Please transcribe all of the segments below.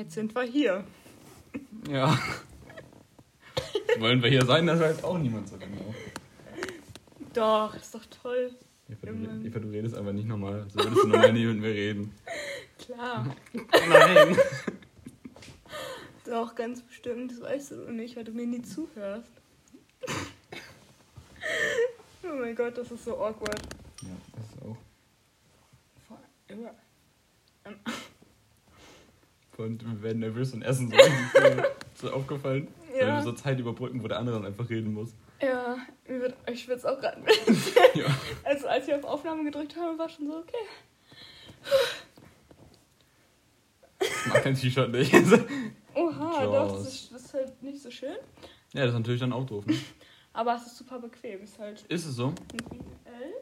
Jetzt sind wir hier. Ja. Wollen wir hier sein? Das weiß auch niemand so genau. Doch, ist doch toll. Eva, du, Eva, du redest einfach nicht normal. So würdest du normal nie mit mir reden. Klar. Nein. Doch, ganz bestimmt. Das weißt du nicht, weil du mir nie zuhörst. oh mein Gott, das ist so awkward. Ja, das ist auch. Vor immer. Ähm, Und wir werden nervös und essen so. so, so aufgefallen. Weil Ja. wir so Zeit überbrücken, wo der andere dann einfach reden muss. Ja, wird, ich würde es auch gerade. Ja. Also, als ich auf Aufnahme gedrückt habe, war schon so, okay. Ich mag kein T-Shirt nicht. Oha, Jaws. doch, das ist, das ist halt nicht so schön. Ja, das ist natürlich dann auch doof, ne? Aber es ist super bequem. Ist halt Ist es so? ein L,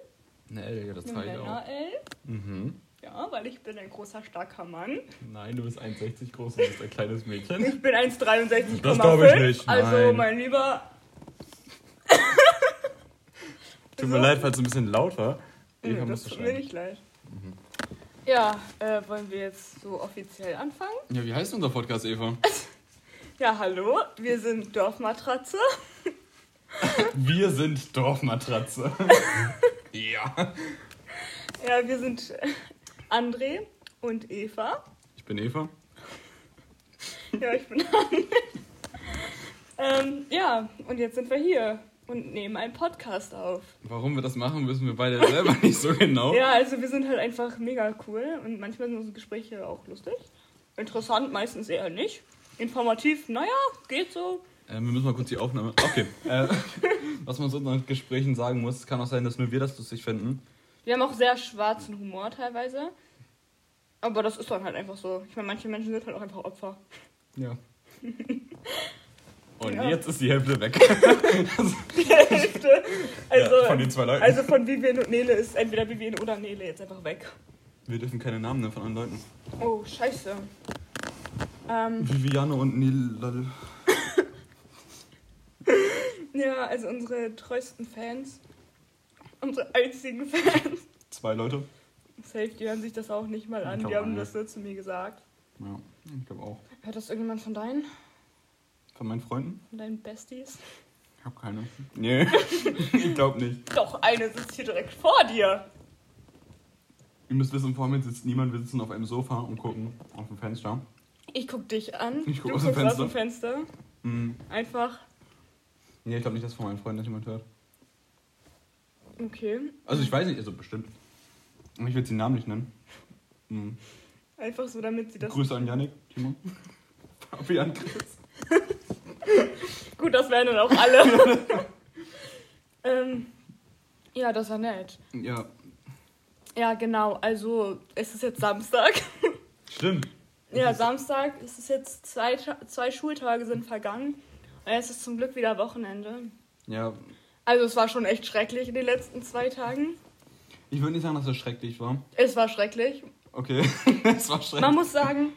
Ne, L, ja, das trage ich auch. Männer-L. Mhm. Ja, weil ich bin ein großer, starker Mann. Nein, du bist 1,60 groß und bist ein kleines Mädchen. Ich bin 1,63,5. Das glaub ich nicht, Also, nein. mein Lieber. Tut mir leid, falls es ein bisschen laut war. Nee, Eva das musste tut mir nicht leid. Ja, äh, wollen wir jetzt so offiziell anfangen? Ja, wie heißt unser Podcast, Eva? Ja, hallo, wir sind Dorfmatratze. Wir sind Dorfmatratze. ja. Ja, wir sind André und Eva. Ich bin Eva. Ja, ich bin André. ähm, ja, und jetzt sind wir hier und nehmen einen Podcast auf. Warum wir das machen, wissen wir beide selber nicht so genau. Ja, also wir sind halt einfach mega cool und manchmal sind unsere Gespräche auch lustig. Interessant, meistens eher nicht. Informativ, naja, geht so. Äh, wir müssen mal kurz die Aufnahme. Okay. Äh, was man so in Gesprächen sagen muss, es kann auch sein, dass nur wir das lustig finden. Wir haben auch sehr schwarzen Humor teilweise. Aber das ist dann halt einfach so. Ich meine, manche Menschen sind halt auch einfach Opfer. Ja. Und Ja. jetzt ist die Hälfte weg. Die Hälfte. Also, ja, von den zwei Leuten. also von Vivian und Nele ist entweder Vivian oder Nele jetzt einfach weg. wir dürfen keine Namen nennen von anderen Leuten. Oh, scheiße. Ähm, Viviane und Nil. ja, also unsere treuesten Fans. Unsere einzigen Fans. Zwei Leute. Safe, die hören sich das auch nicht mal an. Die haben das so zu mir gesagt. Ja, ich glaube auch. Hört das irgendjemand von deinen? Von meinen Freunden? Von deinen Besties? Ich habe keine. Nee, ich glaube nicht. Doch, eine sitzt hier direkt vor dir. Ihr müsst wissen, vor mir sitzt niemand. Wir sitzen auf einem Sofa und gucken auf dem Fenster. Ich guck dich an. Ich guck du aus dem guckst aus dem Fenster. Mhm. Einfach. Nee, ich glaube nicht, dass von meinen Freunden das jemand hört. Okay. Also ich weiß nicht, also bestimmt. Ich will den Namen nicht nennen. Mhm. Einfach so, damit sie das. Grüße an Yannick, Timo. Fabian, Chris. Gut, das wären dann auch alle. ähm, ja, das war nett. Ja, Ja, genau. Also, es ist jetzt Samstag. stimmt. ja, Samstag. Es ist jetzt zwei, zwei Schultage sind vergangen. Und es ist zum Glück wieder Wochenende. Ja, Also, es war schon echt schrecklich in den letzten zwei Tagen. ich würde nicht sagen, dass das schrecklich war. Es war schrecklich. Okay, es war schrecklich. Man muss sagen,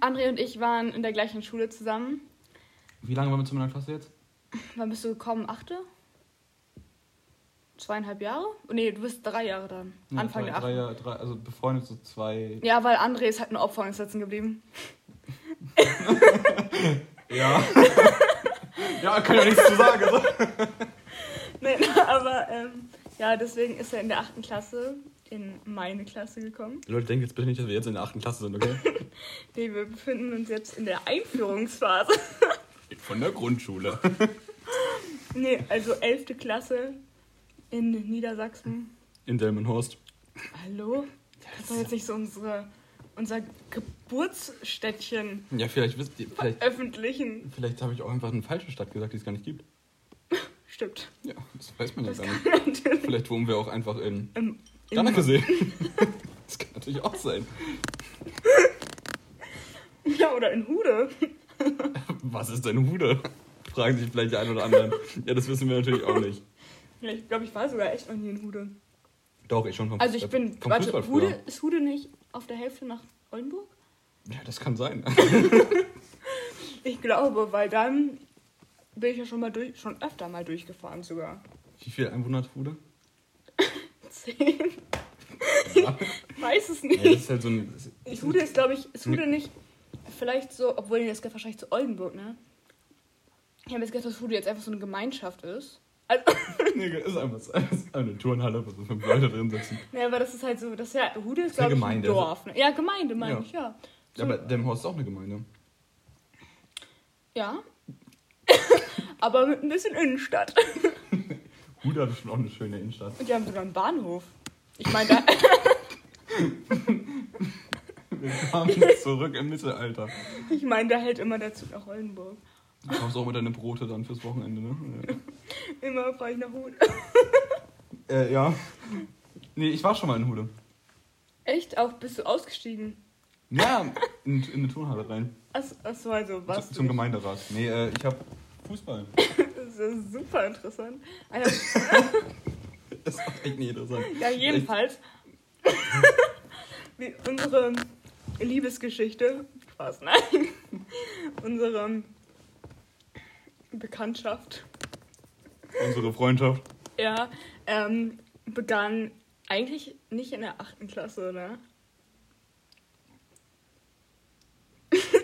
André und ich waren in der gleichen Schule zusammen. Wie lange waren wir zu meiner Klasse jetzt? Wann bist du gekommen? Achte? Zweieinhalb Jahre? Nee, du bist drei Jahre dann. Ja, Anfang drei, der drei, achten. Jahre- drei, also befreundet so zwei. Ja, weil André ist halt ein Opfer und ist sitzen geblieben. Ja. ja, kann ja nichts zu sagen. Also. Nein, aber ähm, ja, deswegen ist er in der achten Klasse in meine Klasse gekommen. Die Leute denken jetzt bitte nicht, dass wir jetzt in der achten Klasse sind, okay? Nee, wir befinden uns jetzt in der Einführungsphase. Von der Grundschule. Nee, also elfte Klasse in Niedersachsen. In Delmenhorst. Hallo? Das ist doch jetzt nicht so unsere, unser Geburtsstädtchen Ja, vielleicht wisst ihr, vielleicht, öffentlichen. vielleicht habe ich auch einfach eine falsche Stadt gesagt, die es gar nicht gibt. Stimmt. Ja, das weiß man ja gar nicht. Vielleicht wohnen wir auch einfach in Ähm, sehen. Das kann natürlich auch sein. Ja, oder in Hude. Was ist denn Hude? Fragen sich vielleicht die einen oder anderen. Ja, das wissen wir natürlich auch nicht. Ja, ich glaube, ich war sogar echt noch nie in Hude. Doch, ich schon vom Also ich bin. vom Warte, Hude, ist Hude nicht auf der Hälfte nach Oldenburg? Ja, das kann sein. Ich glaube, weil dann bin ich ja schon mal durch, schon öfter mal durchgefahren sogar. Wie viel Einwohner hat Hude? Zehn. Ja. Weiß es ja, nicht. das ist halt so ein. Ist Hude ist, glaube ich, ist Hude nicht Vielleicht so, obwohl das geht wahrscheinlich zu Oldenburg, ne? Ich habe jetzt gedacht, dass Hude jetzt einfach so eine Gemeinschaft ist. Also, Nee, ist einfach so. Ist eine Turnhalle, wo so fünf Leute drin sitzen. ja, aber das ist halt so, das ist ja, Hude ist, Ist glaube ich, ein Gemeinde. Dorf. Ne? Ja, Gemeinde meine Ja. ich, ja. Ja, aber Demhorst ist auch eine Gemeinde. Ja. Aber mit ein bisschen Innenstadt. Hude hat schon auch eine schöne Innenstadt. Und die haben sogar einen Bahnhof. Ich meine, da, Willkommen zurück im Mittelalter. ich meine, da hält immer der Zug nach Oldenburg. Du kaufst auch mit deine Brote dann fürs Wochenende, ne? Immer fahre ich nach Hude. Ja. Äh, ja. Nee, ich war schon mal in Hude. Echt? Auch bist du ausgestiegen? Ja, in, in eine Turnhalle rein. Achso, achso also was? Zu, zum Gemeinderat. Nee, äh, ich hab Fußball. Das ist super interessant. Das ist auch echt nicht interessant. Ja, jedenfalls. Wie unsere Liebesgeschichte. Spaß, nein. unsere Bekanntschaft. Unsere Freundschaft. Ja, ähm, begann eigentlich nicht in der achten Klasse, oder?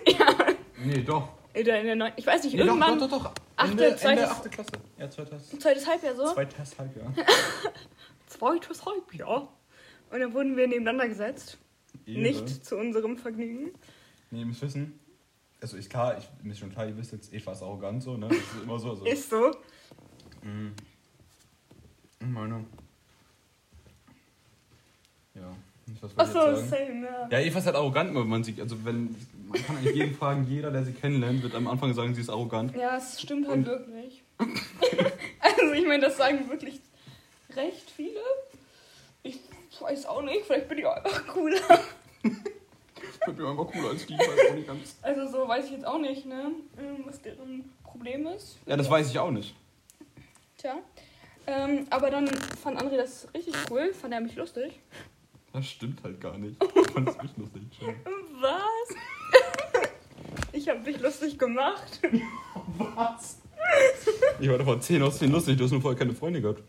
ja, Nee, doch. Oder in der neunten. Ich weiß nicht, Nee, irgendwann. doch, doch, doch. Achte, Ende, Ende zweites- achte Klasse. Ja, zweites, Zweites Halbjahr so. zweites Halbjahr. Zweites Halbjahr. Und dann wurden wir nebeneinander gesetzt. Ehre. Nicht zu unserem Vergnügen. Nee, ihr müsst wissen. Also ist klar, ich, mir ist schon klar, ihr wisst jetzt, Eva ist arrogant so, ne? Das ist immer so. Also, Ist so. Mhm. Meine. Ja, ich Achso, same, ja. Ja, Eva ist halt arrogant, wenn man sie, also wenn, man kann eigentlich jeden fragen, jeder, der sie kennenlernt, wird am Anfang sagen, sie ist arrogant. Ja, es stimmt halt Und- wirklich. also ich meine, das sagen wirklich recht viele. Ich weiß auch nicht, vielleicht bin ich auch einfach cooler. Ich bin einfach cooler als die, ich weiß auch nicht ganz. Also so weiß ich jetzt auch nicht, ne, ähm, was deren Problem ist. Ja, das weiß ich auch nicht. Tja. Ähm, aber dann fand André das richtig cool, fand er mich lustig. Das stimmt halt gar nicht. Ich fand das nicht lustig. Was? Ich habe dich lustig gemacht. Was? Ich war davon 10 aus 10 lustig, du hast nur vorher keine Freunde gehabt.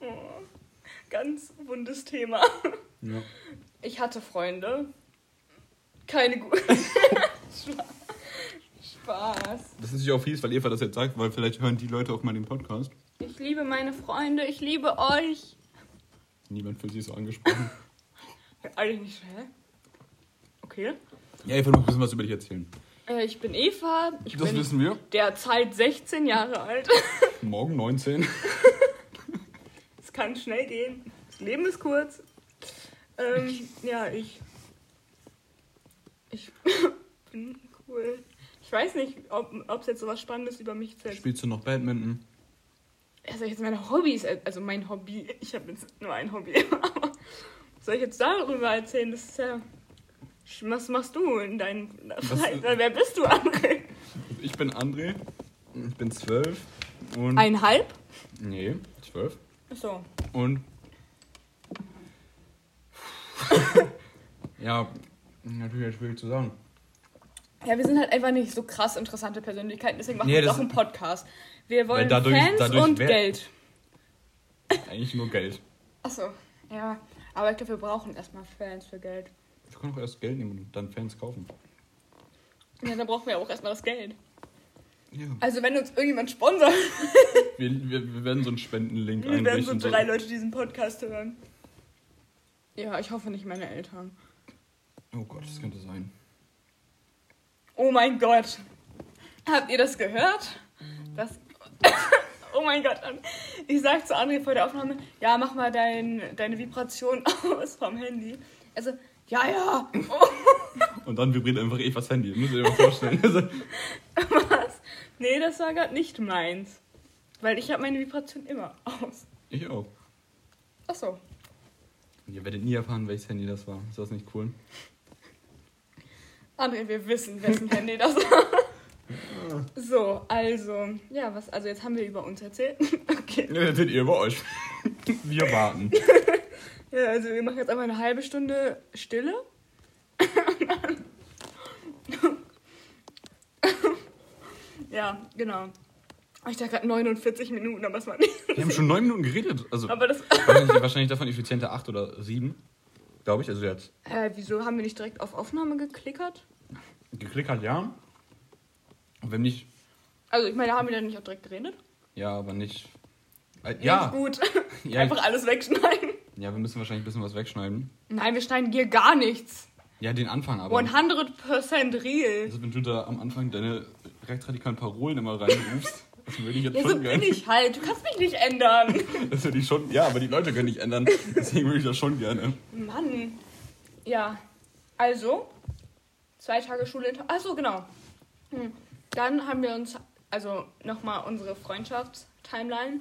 Oh, ganz wundes Thema. Ja. Ich hatte Freunde. Keine guten. Spaß. Das ist natürlich auch fies, weil Eva das jetzt sagt, weil vielleicht hören die Leute auch mal den Podcast. Ich liebe meine Freunde, ich liebe euch. Niemand fühlt sich so angesprochen. Eigentlich nicht, hä? Okay. Ja, Eva, noch ein bisschen was über dich erzählen. Äh, ich bin Eva, ich Das bin wissen wir. derzeit 16 Jahre alt. Morgen 19. Es kann schnell gehen. Das Leben ist kurz. Ähm, ja, ich. Ich bin cool. Ich weiß nicht, ob es jetzt so was Spannendes über mich zu erzählen Spielst du noch Badminton? Also jetzt meine Hobbys, also mein Hobby, ich habe jetzt nur ein Hobby, aber soll ich jetzt darüber erzählen? Das ist ja. Was machst du in deinem Freizeit? Wer bist du, André? Ich bin André. Ich bin 12. Und. Einhalb? Nee, 12. Achso. Und. ja, natürlich schwierig zu sagen. Ja, wir sind halt einfach nicht so krass interessante Persönlichkeiten, deswegen machen Nee, wir auch einen Podcast. Wir wollen dadurch- Fans dadurch und Geld. Eigentlich nur Geld. Achso, ja. Aber ich glaube, wir brauchen erstmal Fans für Geld. Wir können auch erst Geld nehmen und dann Fans kaufen. Ja, dann brauchen wir auch erstmal das Geld. Ja. Also wenn uns irgendjemand sponsert, Wir, wir, wir werden so einen Spendenlink dann werden so einrichten. drei Leute diesen Podcast hören. Ja, ich hoffe nicht meine Eltern. Oh Gott, das könnte sein. Oh mein Gott. Habt ihr das gehört? Das. oh mein Gott. Ich sag zu André vor der Aufnahme, ja, mach mal dein, deine Vibration aus vom Handy. Also, ja, ja. Und dann vibriert einfach Evas Handy. Müsst ihr euch mal vorstellen. Also, Was? Nee, das war gerade nicht meins. Weil ich habe meine Vibration immer aus. ich auch. Ach so. Und ihr werdet nie erfahren, welches Handy das war. Ist das nicht cool? André, wir wissen, wessen Handy das war. So, also, ja, was, also jetzt haben wir über uns erzählt. Okay. Ja, seht ihr bei euch. Wir warten. Ja, also wir machen jetzt einfach eine halbe Stunde Stille. ja, genau. Ich dachte gerade 49 Minuten, aber es war nicht. Wir haben schon neun Minuten geredet. Also Aber das. wahrscheinlich, wahrscheinlich davon effizienter acht oder sieben. Glaube ich. Also jetzt. Äh, wieso haben wir nicht direkt auf Aufnahme geklickert? geklickert, ja. Und wenn nicht, Also ich meine, haben wir dann nicht auch direkt geredet? ja, aber nicht. Äh, Nicht ja, gut. ja, Einfach alles wegschneiden. Ja, wir müssen wahrscheinlich ein bisschen was wegschneiden. Nein, wir schneiden hier gar nichts. Ja, den Anfang aber. 100% real. Also wenn du da am Anfang deine rechtsradikalen Parolen immer reinrufst, das würde ich jetzt Ja, so schon bin ich halt. Du kannst mich nicht ändern. Das würde ich schon. Ja, aber die Leute können nicht ändern. Deswegen würde ich das schon gerne. Mann. Ja, also, zwei Tage Schule. Achso, genau. Hm. Dann haben wir uns, also nochmal unsere Freundschaftstimeline.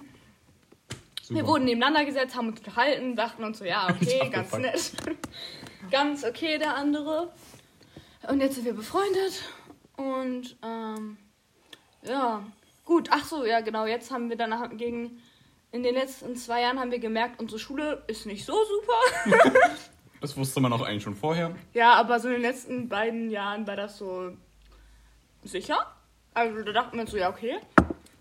Super. Wir wurden nebeneinander gesetzt, haben uns unterhalten, dachten uns so, ja, okay, ganz nett. ganz okay, der andere. Und jetzt sind wir befreundet. Und, ähm, ja, gut. Ach so, ja, genau. Jetzt haben wir danach gegen, in den letzten zwei Jahren haben wir gemerkt, unsere Schule ist nicht so super. Das wusste man auch eigentlich schon vorher. Ja, aber so in den letzten beiden Jahren war das so sicher. Also da dachten wir so, ja, okay.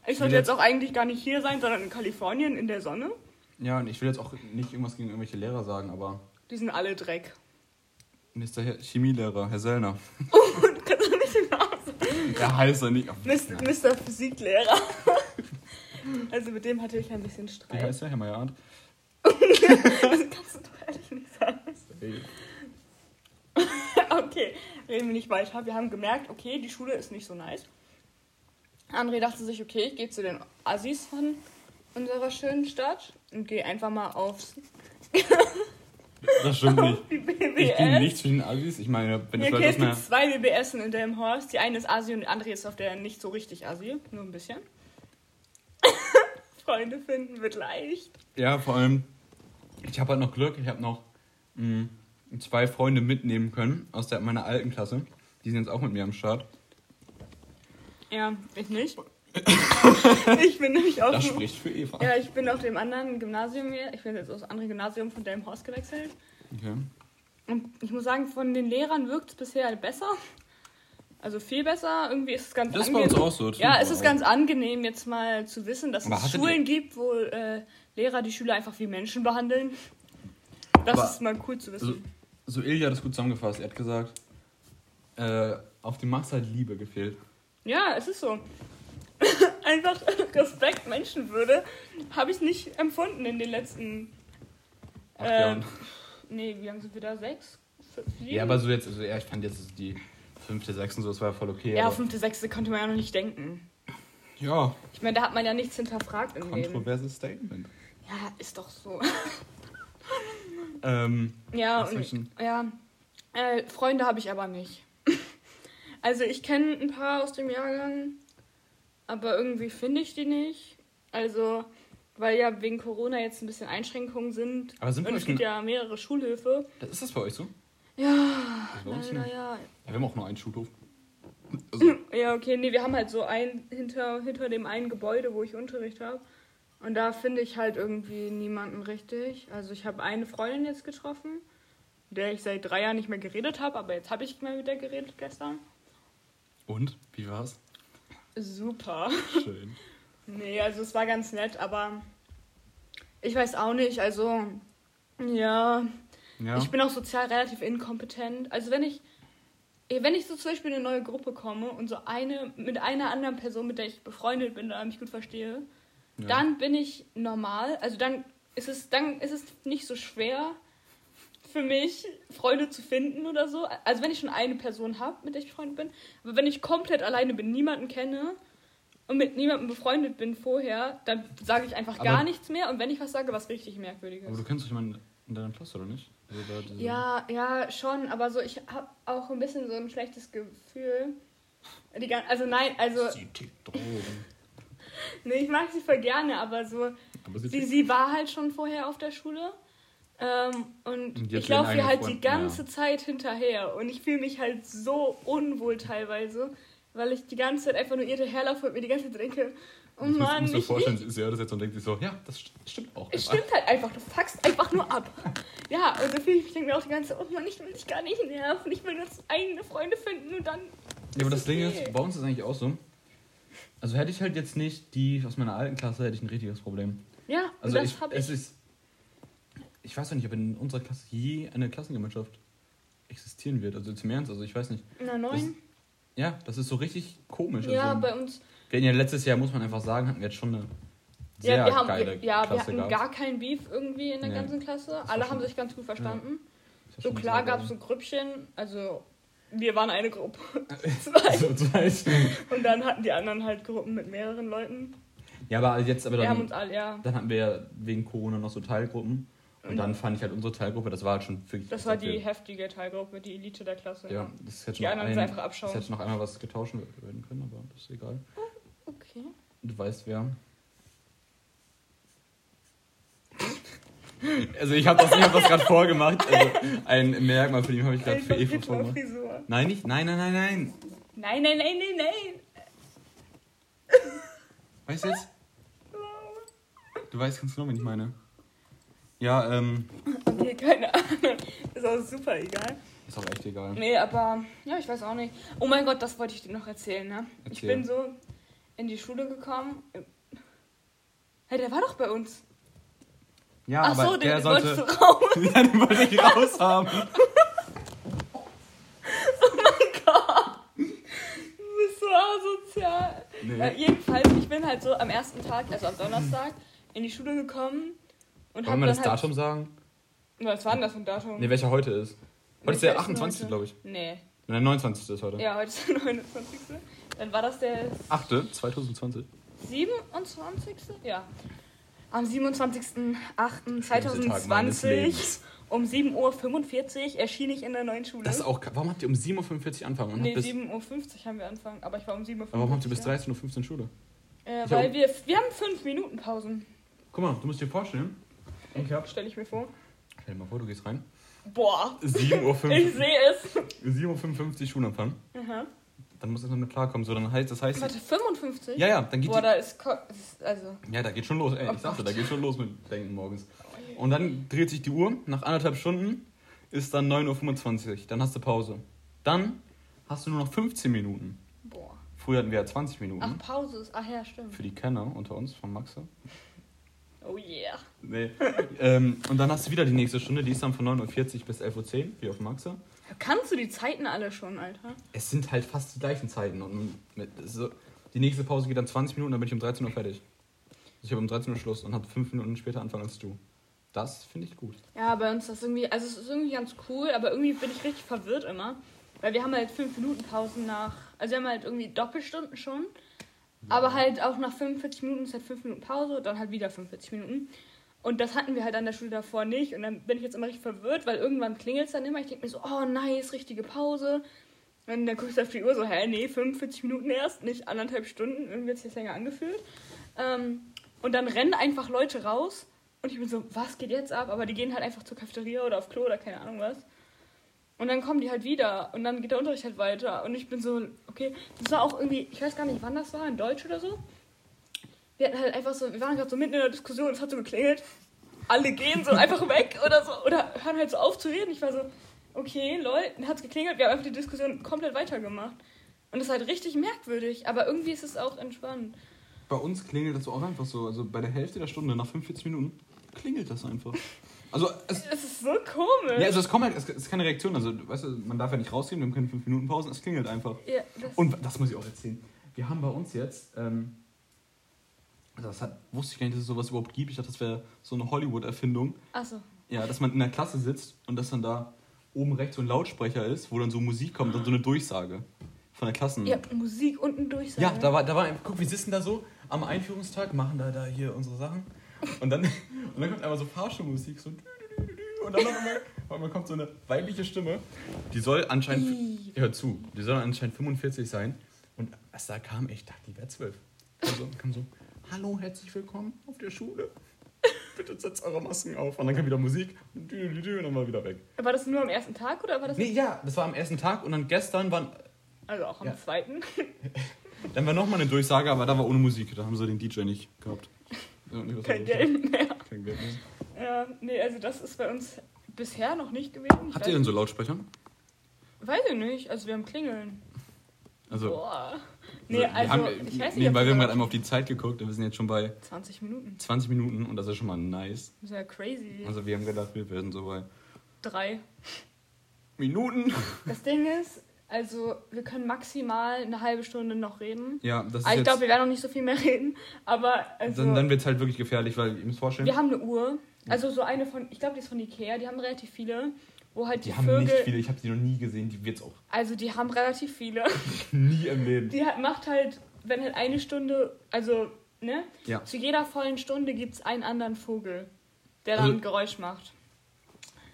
Ich sollte jetzt auch eigentlich gar nicht hier sein, sondern in Kalifornien in der Sonne. Ja, und ich will jetzt auch nicht irgendwas gegen irgendwelche Lehrer sagen, aber Die sind alle Dreck. Mr. Herr Chemielehrer, Herr Sellner. Und kannst du nicht den Namen? Er heißt er nicht. Oh, Mr. Mr. Physiklehrer. Also mit dem hatte ich ein bisschen Wie Streit. heißt der, Herr Meyerart? Das kannst du doch ehrlich nicht sagen. Okay, reden wir nicht weiter. Wir haben gemerkt, okay, die Schule ist nicht so nice. André dachte sich, okay, ich gehe zu den Assis von unserer schönen Stadt und gehe einfach mal aufs Das stimmt nicht. Ich gehe nicht zu den Assis. Ich meine, wenn Ja, okay, es gibt zwei BBS in Delmhorst. Die eine ist Asi und die andere ist auf der nicht so richtig Asi. Nur ein bisschen. Freunde finden wird leicht. Ja, vor allem, ich habe halt noch Glück. Ich habe noch mh, zwei Freunde mitnehmen können aus der, meiner alten Klasse. Die sind jetzt auch mit mir am Start. Ja, ich nicht. ich bin nämlich auch. Das nur- spricht für Eva. Ja, ich bin auf dem anderen Gymnasium hier. Ich bin jetzt aufs andere Gymnasium von Delmhorst gewechselt. Okay. Und ich muss sagen, von den Lehrern wirkt es bisher besser. Also viel besser. Irgendwie ist es ganz Das ist bei uns auch so. das Ja, finden es ist ganz angenehm, jetzt mal zu wissen, dass Aber es Schulen gibt, wo äh, Lehrer die Schüler einfach wie Menschen behandeln. Das Aber- ist mal cool zu wissen. So, so Ilja hat das gut zusammengefasst. Er hat gesagt, äh, auf die Max hat Liebe gefehlt. Ja, es ist so. einfach Respekt, Menschenwürde habe ich nicht empfunden in den letzten. Acht Jahren. Nee, wie lange sind wir da? Sechs? Sieben? Ja, aber so jetzt, also ja, ich fand jetzt die fünfte, sechste, so, das war ja voll okay. Ja, fünfte, sechste konnte man ja noch nicht denken. ja Ich meine, da hat man ja nichts hinterfragt im Leben. kontroverses Statement. Ja, ist doch so. Ähm, Ja, und, ja. Äh, Freunde habe ich aber nicht. Also ich kenne ein paar aus dem Jahrgang, aber irgendwie finde ich die nicht. Also, weil ja wegen Corona jetzt ein bisschen Einschränkungen sind. aber sind Und es gibt ja mehrere Schulhöfe. das Ist das bei euch so? Ja, leider ja. Ja, wir haben auch nur einen Schulhof. Also, Ja, okay, nee, wir haben halt so ein hinter, hinter dem einen Gebäude, wo ich Unterricht habe. Und da finde ich halt irgendwie niemanden richtig. Also ich habe eine Freundin jetzt getroffen, mit der ich seit drei Jahren nicht mehr geredet habe, aber jetzt habe ich mal mit der geredet gestern. Und? Wie war's? Super. Schön. Nee, also es war ganz nett, aber ich weiß auch nicht, also ja, Ja. ich bin auch sozial relativ inkompetent. Also wenn ich wenn ich so zum Beispiel in eine neue Gruppe komme und so eine mit einer anderen Person, mit der ich befreundet bin, da mich gut verstehe, ja. dann bin ich normal. Also dann ist es dann ist es nicht so schwer für mich Freunde zu finden oder so. Also wenn ich schon eine Person habe, mit der ich befreundet bin, aber wenn ich komplett alleine bin, niemanden kenne und mit niemandem befreundet bin vorher, dann sage ich einfach gar Aber- nichts mehr und wenn ich was sage, was richtig merkwürdiges. Aber du kennst doch jemanden in deiner Klasse, oder nicht? Also da, Ja, ja, schon, aber so, ich habe auch ein bisschen so ein schlechtes Gefühl. Die, also nein, also, Sie tickt Drogen. nee, ich mag sie voll gerne, aber so, Aber sie sie, sie war halt schon vorher auf der Schule. Ähm, und Und ich laufe ihr halt eigenen die Freund, ganze Zeit hinterher. Und ich fühle mich halt so unwohl teilweise, weil ich die ganze Zeit einfach nur ihr hinterherlaufe und mir die ganze Zeit denke, oh Ich muss, Mann, muss mir ich, vorstellen, sie hört das jetzt und denkt sich so, ja, das st- stimmt auch. Es einfach. stimmt halt einfach, du fuckst einfach nur ab. Ja, und so fühle ich mich denke mir auch die ganze Zeit, oh Mann, ich will dich gar nicht nerven, ich will jetzt eigene Freunde finden und dann. Ja, aber das Ding okay. ist, bei uns ist es eigentlich auch so. Also hätte ich halt jetzt nicht die aus meiner alten Klasse, hätte ich ein richtiges Problem. Ja, Also und das ich, habe es ich. ist, ich weiß ja nicht, ob in unserer Klasse je eine Klassengemeinschaft existieren wird. Also zum Ernst, also ich weiß nicht. In der neuen? Ja, das ist so richtig komisch. Ja, also, bei uns. wir hatten ja letztes Jahr, muss man einfach sagen, hatten wir jetzt schon eine sehr Ja, wir haben, geile ja, wir hatten gehabt. gar keinen Beef irgendwie in der Nee. ganzen Klasse. Alle haben sich ganz gut verstanden. War So klar gab es so Grüppchen, also wir waren eine Gruppe. So, Zwei. zwei. Und dann hatten die anderen halt Gruppen mit mehreren Leuten. Ja, aber jetzt, aber Wir haben dann, uns alle, ja. dann hatten wir ja wegen Corona noch so Teilgruppen. Und dann fand ich halt unsere Teilgruppe, das war halt schon wirklich. Das war die viel. heftige Teilgruppe, die Elite der Klasse. Ja, das hätte Die noch, anderen ein, einfach das abschauen. hätte noch einmal was getauscht werden können, aber das ist egal. Okay. Du weißt wer. Also ich habe das, ich hab das gerade vorgemacht. Also ein Merkmal von ihm habe ich gerade für Eva vorgemacht. Nein, nicht? Nein, nein, nein, nein. Nein, nein, nein, nein, nein. Weißt du jetzt? Du weißt ganz genau, wen ich meine. Ja, ähm. Okay, keine Ahnung. Ist auch super egal. Ist auch echt egal. Nee, aber ja, ich weiß auch nicht. Oh mein Gott, das wollte ich dir noch erzählen, ne? Ich Erzähl. bin so in die Schule gekommen. Hey, der war doch bei uns. Ja, Ach aber so, den, der den sollte. wolltest du raus. ja, den wollte ich raus haben. Du bist so asozial. Nee. Äh, jedenfalls, ich bin halt so am ersten Tag, also am Donnerstag, in die Schule gekommen und Wollen wir das halt. Datum sagen? Was war denn das für ein Datum? Ne, welcher heute ist. Heute ist der Welcher 28. heute? glaube ich. Nee. Der 29. ist heute. Ja, heute ist der 29. Dann war das der 8. 2020. 27. Ja. Am 27.08.2020 Tag meines Lebens. um 7.45 Uhr erschien ich in der neuen Schule. Das ist auch. Warum habt ihr um 7.45 Uhr anfangen? Und nee, habt bis, 7.50 Uhr haben wir angefangen, aber ich war um 7.45 Uhr. warum habt ihr bis ja. 13.15 Uhr Schule? Äh, weil hab- wir, wir haben 5 Minuten Pausen, Guck mal, du musst dir vorstellen. Ich hab. stelle ich mir vor. Stell dir mal vor, du gehst rein. Boah, 7.55 Uhr. ich sehe es. 7.55 Uhr Schulempfang. Aha. Dann muss erstmal mit klarkommen. So, dann heißt, das heißt. Warte, 55? Ja, ja, dann geht Boah, die, da ist, also Ja, da geht schon los. Ey, Oh ich sagte, Gott. da geht schon los mit Denken morgens. Und dann dreht sich die Uhr. Nach anderthalb Stunden ist dann 9.25 Uhr. Dann hast du Pause. Dann hast du nur noch 15 Minuten. boah. Früher hatten wir ja 20 Minuten. Ach, Pause ist, ach ja, stimmt. Für die Kenner unter uns von Maxe. Oh yeah. Nee. ähm, und dann hast du wieder die nächste Stunde. Die ist dann von 9.40 Uhr bis 11.10 Uhr, wie auf Maxe. Kannst du die Zeiten alle schon, Alter? Es sind halt fast die gleichen Zeiten. Und mit, so, die nächste Pause geht dann 20 Minuten, dann bin ich um 13 Uhr fertig. Ich habe um 13 Uhr Schluss und habe 5 Minuten später anfangen als du. Das finde ich gut. Ja, bei uns ist das irgendwie, also es ist irgendwie ganz cool, aber irgendwie bin ich richtig verwirrt immer. Weil wir haben halt 5 Minuten Pausen nach, also wir haben halt irgendwie Doppelstunden schon. Aber halt auch nach 45 Minuten ist halt 5 Minuten Pause, dann halt wieder 45 Minuten. Und das hatten wir halt an der Schule davor nicht. Und dann bin ich jetzt immer richtig verwirrt, weil irgendwann klingelt es dann immer. Ich denke mir so, oh nice, richtige Pause. Und dann guckst du auf die Uhr so, hä, nee, 45 Minuten erst, nicht anderthalb Stunden. Irgendwie hat es jetzt länger angefühlt. Ähm, und dann rennen einfach Leute raus. Und ich bin so, was geht jetzt ab? Aber die gehen halt einfach zur Cafeteria oder auf Klo oder keine Ahnung was. Und dann kommen die halt wieder und dann geht der Unterricht halt weiter. Und ich bin so, okay, das war auch irgendwie, ich weiß gar nicht, wann das war, in Deutsch oder so. Wir hatten halt einfach so, wir waren gerade so mitten in der Diskussion, es hat so geklingelt. Alle gehen so einfach weg oder so, oder hören halt so auf zu reden. Ich war so, okay, dann hat's geklingelt, wir haben einfach die Diskussion komplett weitergemacht. Und das ist halt richtig merkwürdig, aber irgendwie ist es auch entspannt. Bei uns klingelt das auch einfach so. Also bei der Hälfte der Stunde, nach 45 Minuten, klingelt das einfach. Also es, Es ist so komisch. ja, also es kommt halt, es ist keine Reaktion. Also weißt du, man darf ja nicht rausgehen, wir haben keine 5 Minuten Pausen, es klingelt einfach. Ja, das, Und das muss ich auch erzählen. Wir haben bei uns jetzt, ähm, also das hat, wusste ich gar nicht, dass es sowas überhaupt gibt. Ich dachte, das wäre so eine Hollywood-Erfindung. achso. Ja, dass man in der Klasse sitzt und dass dann da oben rechts so ein Lautsprecher ist, wo dann so Musik kommt und so eine Durchsage von der Klassen. Ja, Musik unten durch. Ja, da war, da war, guck, wir sitzen da so am Einführungstag, machen da, da hier unsere Sachen und dann, und dann kommt einfach so Fahrstuhlmusik, so und dann noch einmal, einmal kommt so eine weibliche Stimme, die soll anscheinend, hör zu, die soll anscheinend 45 sein und als da kam, ich dachte, die wäre 12. Kam so, kam so, hallo, herzlich willkommen auf der Schule. Bitte setzt eure Masken auf. Und dann kam wieder Musik und dann war wieder weg. War das nur am ersten Tag oder war das. Nee, ja, das war am ersten Tag und dann gestern waren, Also auch am Ja. zweiten. Dann war nochmal eine Durchsage, aber da war ohne Musik. Da haben sie den DJ nicht gehabt. Ja, nee, was Kein? Geld mehr. Kein Geld mehr. Ja, nee, also das ist bei uns bisher noch nicht gewesen. Ich Habt ihr denn so Lautsprecher? weiß ich nicht, also wir haben Klingeln. Also, Boah. also Nee, wir also haben, ich weiß nicht, nee, weil wir haben gerade einmal auf die Zeit geguckt und wir sind jetzt schon bei 20 Minuten. 20 Minuten und das ist schon mal nice. Das ist ja crazy. Also wir haben gedacht, wir werden so bei Drei. Minuten. Das Ding ist, Also, wir können maximal eine halbe Stunde noch reden. Ja, das ist Aber ich glaube, wir werden noch nicht so viel mehr reden. Aber also, dann, dann wird es halt wirklich gefährlich, weil ihr müsst vorstellen, wir haben eine Uhr. Also so eine von, ich glaube, die ist von Ikea. Die haben relativ viele. Wo halt die, die haben Vögel. nicht viele, ich habe sie noch nie gesehen, die wird's auch Also die haben relativ viele. nie im Leben. Die hat, macht halt, wenn halt eine Stunde, also, ne? Ja. Zu jeder vollen Stunde gibt es einen anderen Vogel, der dann Also- ein Geräusch macht.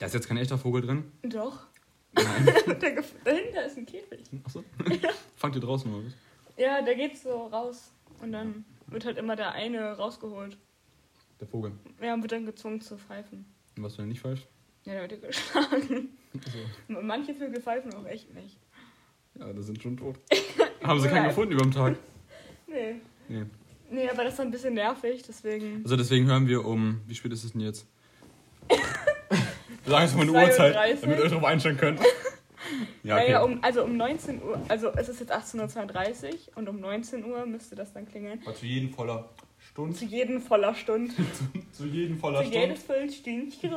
Da ist jetzt kein echter Vogel drin. Doch. Nein. dahinter ist ein Käfig. Achso. Fangt ihr draußen mal was? Ja, der geht so raus. Und dann wird halt immer der eine rausgeholt. Der Vogel. Ja, und wird dann gezwungen zu pfeifen. Und was, wenn er nicht pfeift? Ja, der wird ja geschlagen. Achso. Manche Vögel pfeifen auch echt nicht. Ja, die sind schon tot. Haben sie keinen Ja. gefunden über den Tag? Nee. Nee. Nee, aber das ist ein bisschen nervig, deswegen. Also deswegen hören wir um, wie spät ist es denn jetzt? Sagen jetzt mal eine Uhrzeit, 32. damit ihr euch darauf einstellen könnt. Ja, okay. ja, um, also um 19 Uhr, also es ist jetzt 18.32 Uhr und um 19 Uhr müsste das dann klingeln. War zu jedem voller Stunde. Zu jedem voller Stunde. Zu jedem voller Zu jedes Viertelstündchen.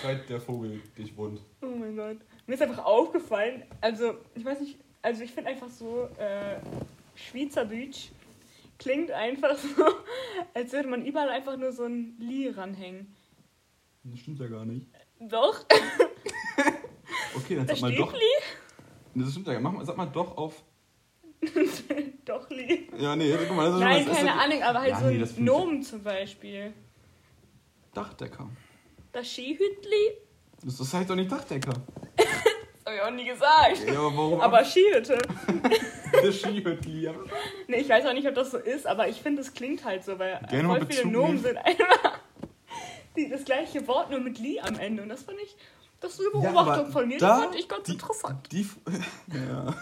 schreit der Vogel dich wund. Oh mein Gott. Mir ist einfach aufgefallen, also ich weiß nicht, also ich finde einfach so, äh, Schweizerdeutsch klingt einfach so, als würde man überall einfach nur so ein Li ranhängen. Das stimmt ja gar nicht. Doch, Okay, dann da sag mal doch. Li. Das stimmt ja. Mach mal, sag mal doch auf. Doch Li. Ja, nee, guck mal, das ist Nein, schon das keine ist Ahnung, aber halt Ja, so nee, ein das finde ich- Nomen zum Beispiel. Dachdecker. Das Skihütli. Das ist halt doch nicht Dachdecker. Das hab ich auch nie gesagt. Ja, aber warum? Aber Skihütte. der Skihütli. Ja. Nee, ich weiß auch nicht, ob das so ist, aber ich finde, es klingt halt so, weil Gerne mal voll viele Bezug Nomen nehmen. sind einfach das gleiche Wort, nur mit Li am Ende. Und das fand ich, das ist eine Ja, Beobachtung aber von mir, da- die fand ich ganz die- interessant. Die, ja.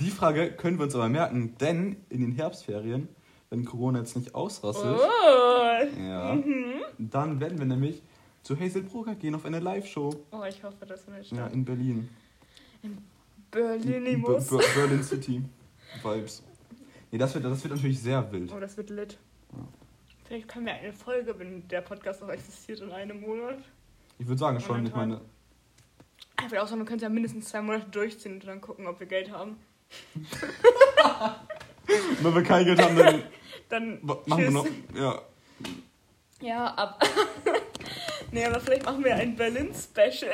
die Frage können wir uns aber merken, denn in den Herbstferien, wenn Corona jetzt nicht ausrastet, Oh. ja, Mhm. dann werden wir nämlich zu Hazel Brugger gehen auf eine Live-Show oh, ich hoffe, das wird ja, ja, in Berlin. Berlinimus. Ber- Ber- Berlin City Vibes. Nee, das wird, das wird natürlich sehr wild. Oh, das wird lit. Vielleicht können wir eine Folge, wenn der Podcast noch existiert, in einem Monat. Ich würde sagen schon, ich meine, Ich würde auch sagen, wir können es ja mindestens zwei Monate durchziehen und dann gucken, ob wir Geld haben. wenn wir kein Geld haben, dann Dann machen wir noch. Ja, Ja, ab. nee, aber vielleicht machen wir ein Berlin-Special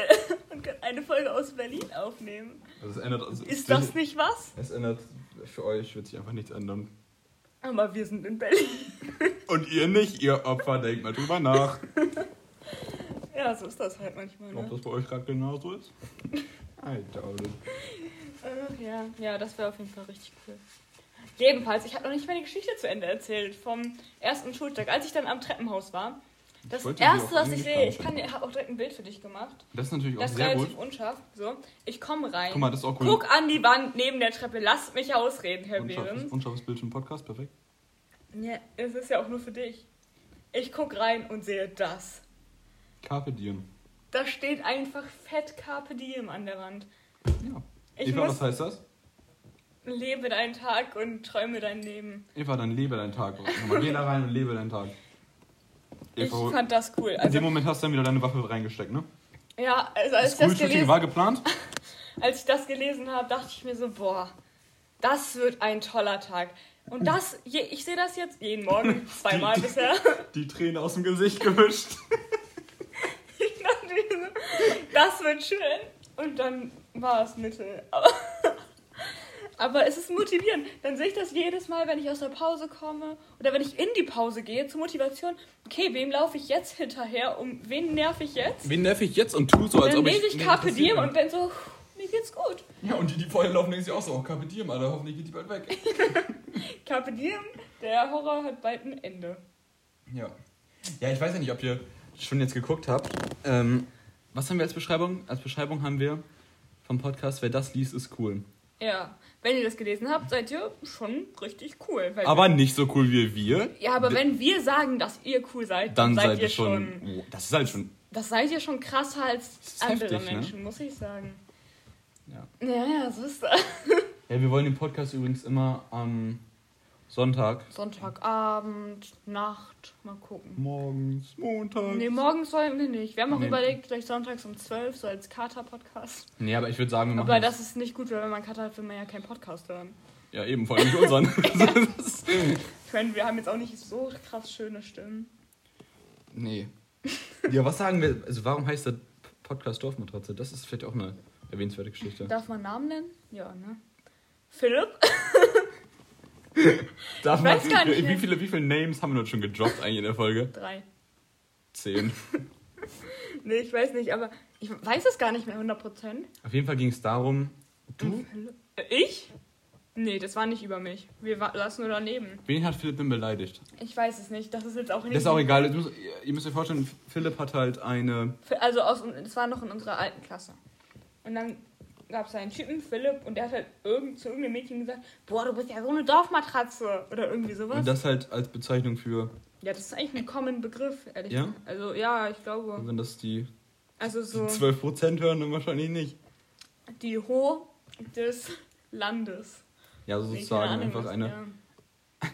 und können eine Folge aus Berlin aufnehmen. also es ändert. Also Ist das nicht was? Es ändert. Für euch wird sich einfach nichts ändern. Aber wir sind in Berlin. Und ihr nicht, ihr Opfer, denkt mal drüber nach. Ja, so ist das halt manchmal. Ob Ne? das bei euch gerade genauso ist? I doubt it. Ach, ja, ja, das wäre auf jeden Fall richtig cool. Jedenfalls, ich habe noch nicht meine Geschichte zu Ende erzählt vom ersten Schultag, als ich dann am Treppenhaus war. Das erste, was ich sehe, ich habe auch direkt ein Bild für dich gemacht. Das ist natürlich auch Das ist sehr relativ gut. unscharf. So, ich komme rein. Guck mal, das ist auch cool. Guck an die Wand neben der Treppe. Lasst mich ausreden, Herr Behrens. unscharfes Bild den Podcast, perfekt. Ja, es ist ja auch nur für dich. Ich guck rein und sehe das. Carpe diem. Da steht einfach fett Carpe Diem an der Wand. Ja. Ich Eva, was heißt das? lebe deinen Tag und träume dein Leben. Eva, dann lebe deinen Tag. Geh da rein und lebe deinen Tag. Ich fand das cool. in Also, dem Moment hast du dann wieder deine Waffe reingesteckt, ne? ja, also als, Das ich das gelesen, war geplant. als ich das gelesen habe, dachte ich mir so, boah, das wird ein toller Tag. Und das, je, ich sehe das jetzt jeden Morgen, zweimal Die- die- bisher. Die Träne aus dem Gesicht gewischt. Ich dachte mir so, das wird schön. Und dann war es Mittel. Aber, aber es ist motivierend. Dann sehe ich das jedes Mal, wenn ich aus der Pause komme oder wenn ich in die Pause gehe, zur Motivation. Okay, wem laufe ich jetzt hinterher? Um wen nerv ich jetzt? Wen nerv ich jetzt und tu so, als dann ob ich... lese ich Carpe Diem und dann so, mir geht's gut. Ja, und die, die vorher laufen, denken sich auch so, oh, Carpe Diem, Alter, hoffentlich geht die bald weg. Carpe Diem, der Horror hat bald ein Ende. Ja. Ja, ich weiß ja nicht, ob ihr schon jetzt geguckt habt. Ähm, was haben wir als Beschreibung? Als Beschreibung haben wir vom Podcast, wer das liest, ist cool. Ja, wenn ihr das gelesen habt, seid ihr schon richtig cool. Aber nicht so cool wie wir. ja, aber wenn wir sagen, dass ihr cool seid, Dann seid, ihr schon... Oh, das ist halt schon... Das seid ihr schon krasser als andere heftig, ne? Menschen, muss ich sagen. Ja. Ja, ja, so ist das. Ja, wir wollen den Podcast übrigens immer am Sonntag. Sonntagabend, Nacht, mal gucken. Morgens, Montag. Nee, morgens wollen wir nicht. Wir haben auch Nee. überlegt, vielleicht sonntags um 12, so als Kater-Podcast. Nee, aber ich würde sagen, wir machen Aber das ist nicht gut, weil wenn man Kater hat, will man ja keinen Podcast hören. Ja, eben, vor allem nicht unseren. Ich meine, wir haben jetzt auch nicht so krass schöne Stimmen. nee. Ja, was sagen wir? Also, warum heißt der Podcast Dorfmatratze? Das ist vielleicht auch eine erwähnenswerte Geschichte. Darf man Namen nennen? Ja, ne? Philipp? Darf weiß gar nicht wie, viele, wie viele Names haben wir dort schon gedroppt eigentlich in der Folge? Drei. Zehn. Nee, ich weiß nicht, aber ich weiß es gar nicht mehr 100%. Auf jeden Fall ging es darum, du? Äh, Ich? Nee, das war nicht über mich. Wir saßen nur daneben. wen hat Philipp denn beleidigt? Ich weiß es nicht. Das ist jetzt auch nicht. Das ist auch egal. Du musst- Ihr müsst euch vorstellen, Philipp hat halt eine. Also aus, das war noch in unserer alten Klasse. Und dann gab es einen Typen, Philipp, und der hat halt irgend, zu irgendeinem Mädchen gesagt, boah, du bist ja so eine Dorfmatratze. Oder irgendwie sowas. Und das halt als Bezeichnung für, ja, das ist eigentlich ein common Begriff, ehrlich Ja? gesagt. Also ja, ich glaube. wenn das die, Also so die 12% hören, dann wahrscheinlich nicht. die Ho des Landes. Ja, keine sozusagen Ahnung, einfach eine. ja.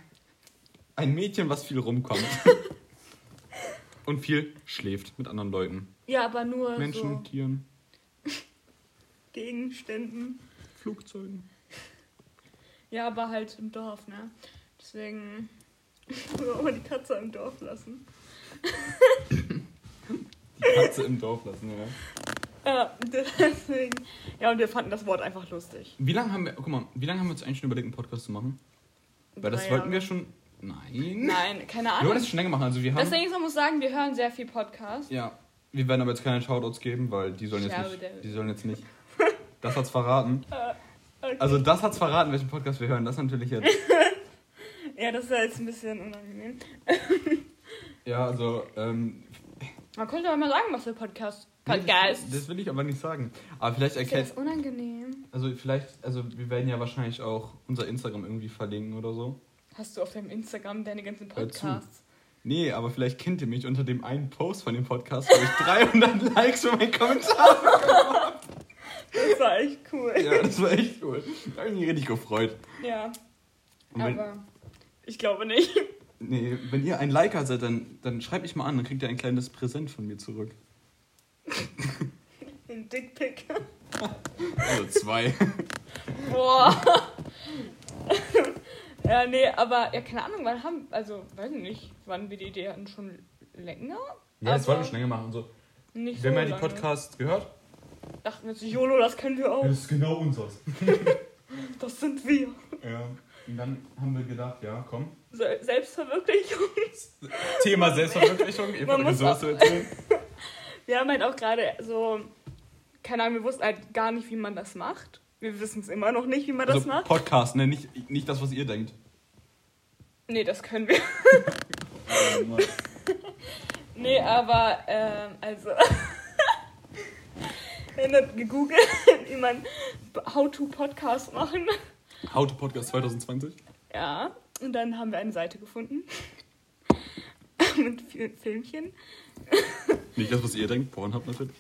Ein Mädchen, was viel rumkommt. Und viel schläft mit anderen Leuten. Ja, aber nur Menschen, so Tieren, Gegenständen. Flugzeugen. Ja, aber halt im Dorf, ne? Deswegen wollen wir die Katze im Dorf lassen. Die Katze im Dorf lassen, ja. Ja, deswegen. Ja, und wir fanden das Wort einfach lustig. Wie lange haben wir, guck mal, wie lange haben wir uns eigentlich schon überlegt, einen Podcast zu machen? Weil das Drei wollten wir Jahre. schon. Nein. Nein, keine Wir Ahnung. wollten das schon länger machen. Also wir haben. Ist, man muss sagen, wir hören sehr viel Podcast. Ja, wir werden aber jetzt keine Shoutouts geben, weil die sollen jetzt Schau, nicht. Die sollen jetzt nicht. Das hat's verraten. Okay. Also das hat's verraten, welchen Podcast wir hören. Das ist natürlich jetzt. ja, das ist jetzt ein bisschen unangenehm. Ja, also. Ähm, Man könnte aber mal sagen, was für Podcast. Podcast. Das, das will ich aber nicht sagen. Aber vielleicht ist erkennt. das unangenehm? Also vielleicht, also wir werden ja wahrscheinlich auch unser Instagram irgendwie verlinken oder so. Hast du auf deinem Instagram deine ganzen. Podcasts? Nee, aber vielleicht kennt ihr mich unter dem einen Post von dem Podcast, wo ich 300 Likes für meinen Kommentar. Das war echt cool. Ja, das war echt cool. Da habe ich mich richtig gefreut. Ja, wenn, aber ich glaube nicht. nee, wenn ihr ein Liker seid, dann, dann schreibt mich mal an, dann kriegt ihr ein kleines Präsent von mir zurück. Ein Dickpick. Also zwei. Boah. ja, nee, aber ja, keine Ahnung, wann haben, also, weiß ich nicht, wann wir die Idee hatten, schon länger? Ja, das wollten wir schon länger machen. So. Nicht Wir haben so ja die lange. Podcasts gehört. Dachten wir, so, YOLO, das können wir auch. ist genau unseres. Das sind wir. Ja. Und dann haben wir gedacht, ja, komm. Se Selbstverwirklichung. Thema Selbstverwirklichung. Ihr Man muss erzählen. Wir haben halt auch gerade so, keine Ahnung, wir wussten halt gar nicht, wie man das macht. Wir wissen es immer noch nicht, wie man das Also macht. Podcast, ne? Nicht, nicht das, was ihr denkt. Nee, das können wir. Nee, aber, ähm, also. Haben gegoogelt, wie man How to Podcast machen. How to Podcast 2020. Ja, und dann haben wir eine Seite gefunden. Mit vielen Filmchen. Nicht das, was ihr denkt. Pornhub natürlich.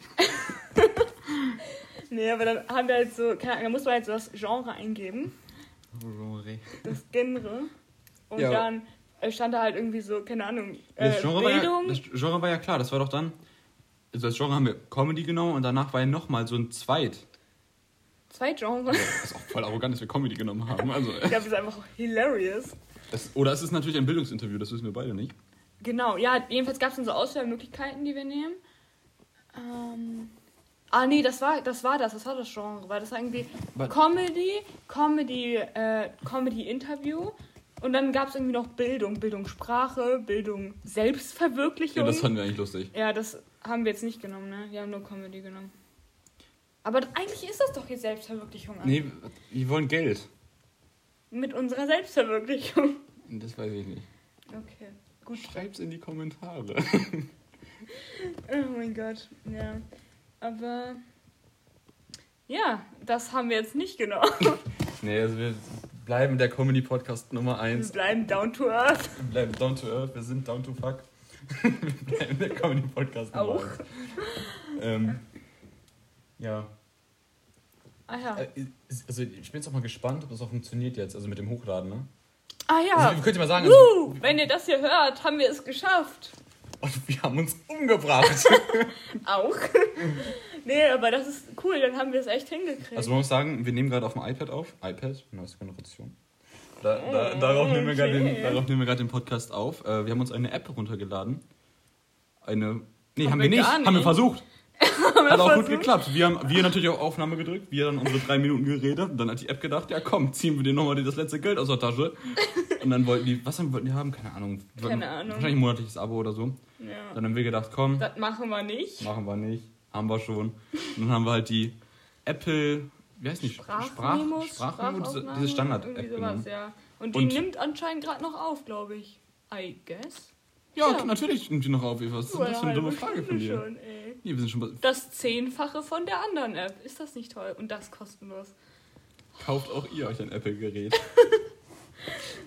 Nee, aber dann haben wir halt so, keine Ahnung, da muss man halt so das Genre eingeben. Das Genre. Und Ja. dann stand da halt irgendwie so, keine Ahnung, äh, Das Genre, war ja, Bildung. das Genre war ja klar, das war doch dann. Also das Genre haben wir Comedy genommen und danach war ja nochmal so ein Zweit. Zwei Genres. Das ist auch voll arrogant, dass wir Comedy genommen haben. Also, Ich glaube, das ist einfach hilarious. es, oder es ist natürlich ein Bildungsinterview, das wissen wir beide nicht. Genau, ja, jedenfalls gab es dann so Auswahlmöglichkeiten, die wir nehmen. Ähm, ah, nee, das war, das war das, das war das Genre, weil das war irgendwie But- Comedy, Comedy, äh, Comedy-Interview und dann gab es irgendwie noch Bildung, Bildung Sprache, Bildung Selbstverwirklichung. Ja, das fanden wir eigentlich lustig. Ja, das haben wir jetzt nicht genommen, ne? Wir haben nur Comedy genommen. Aber eigentlich ist das doch hier Selbstverwirklichung. Nee, wir wollen Geld. Mit unserer Selbstverwirklichung. Das weiß ich nicht. Okay, gut. Schreib's in die Kommentare. Oh mein Gott, ja. Aber ja, das haben wir jetzt nicht genommen. Nee, also wir bleiben der Comedy-Podcast Nummer Wir 1. bleiben down to earth. Wir bleiben down to earth, wir sind down to fuck. Der Comedy-Podcast Auch. 1. Ähm, ja. Ah ja. Äh, Also ich bin jetzt auch mal gespannt, ob das auch funktioniert jetzt, also mit dem Hochladen, ne? Ah ja. Also, wir könnten mal sagen, also, Woo, wenn ihr das hier hört, haben wir es geschafft. und wir haben uns umgebracht. Auch. nee, aber das ist cool, dann haben wir es echt hingekriegt. Also man muss sagen, wir nehmen gerade auf dem iPad auf. iPad, neueste Generation. Da, da, darauf, nehmen wir gerade den, Podcast auf. Äh, wir haben uns eine App runtergeladen. Eine. Nee, haben, Haben wir nicht. gar Haben wir nicht. versucht. wir Hat auch gut versucht? geklappt. Wir haben wir natürlich auf Aufnahme gedrückt, wir dann unsere drei Minuten geredet. Und dann hat die App gedacht, ja komm, ziehen wir dir nochmal das letzte Geld aus der Tasche. Und dann wollten die, was haben- wollten die haben? Keine Ahnung. Keine Ahnung. Wahrscheinlich ein monatliches Abo oder so. Ja. Dann haben wir gedacht, komm, Das machen wir nicht. machen wir nicht. Haben wir schon. Und dann haben wir halt die Apple, wie heißt die? Sprachmemos, Sprach, Sprachmemo, diese, Sprachaufnahme, diese Standard-App genommen. sowas, ja. Und die Und- nimmt anscheinend gerade noch auf, glaube ich. I guess. Ja, Ja. natürlich nimmt die noch auf, Eva. Was ist denn das für eine dumme Frage von dir? Schon, ey. Nee, wir sind schon Das Zehnfache von der anderen App. Ist das nicht toll? Und das kostenlos. Kauft auch ihr euch ein Apple-Gerät.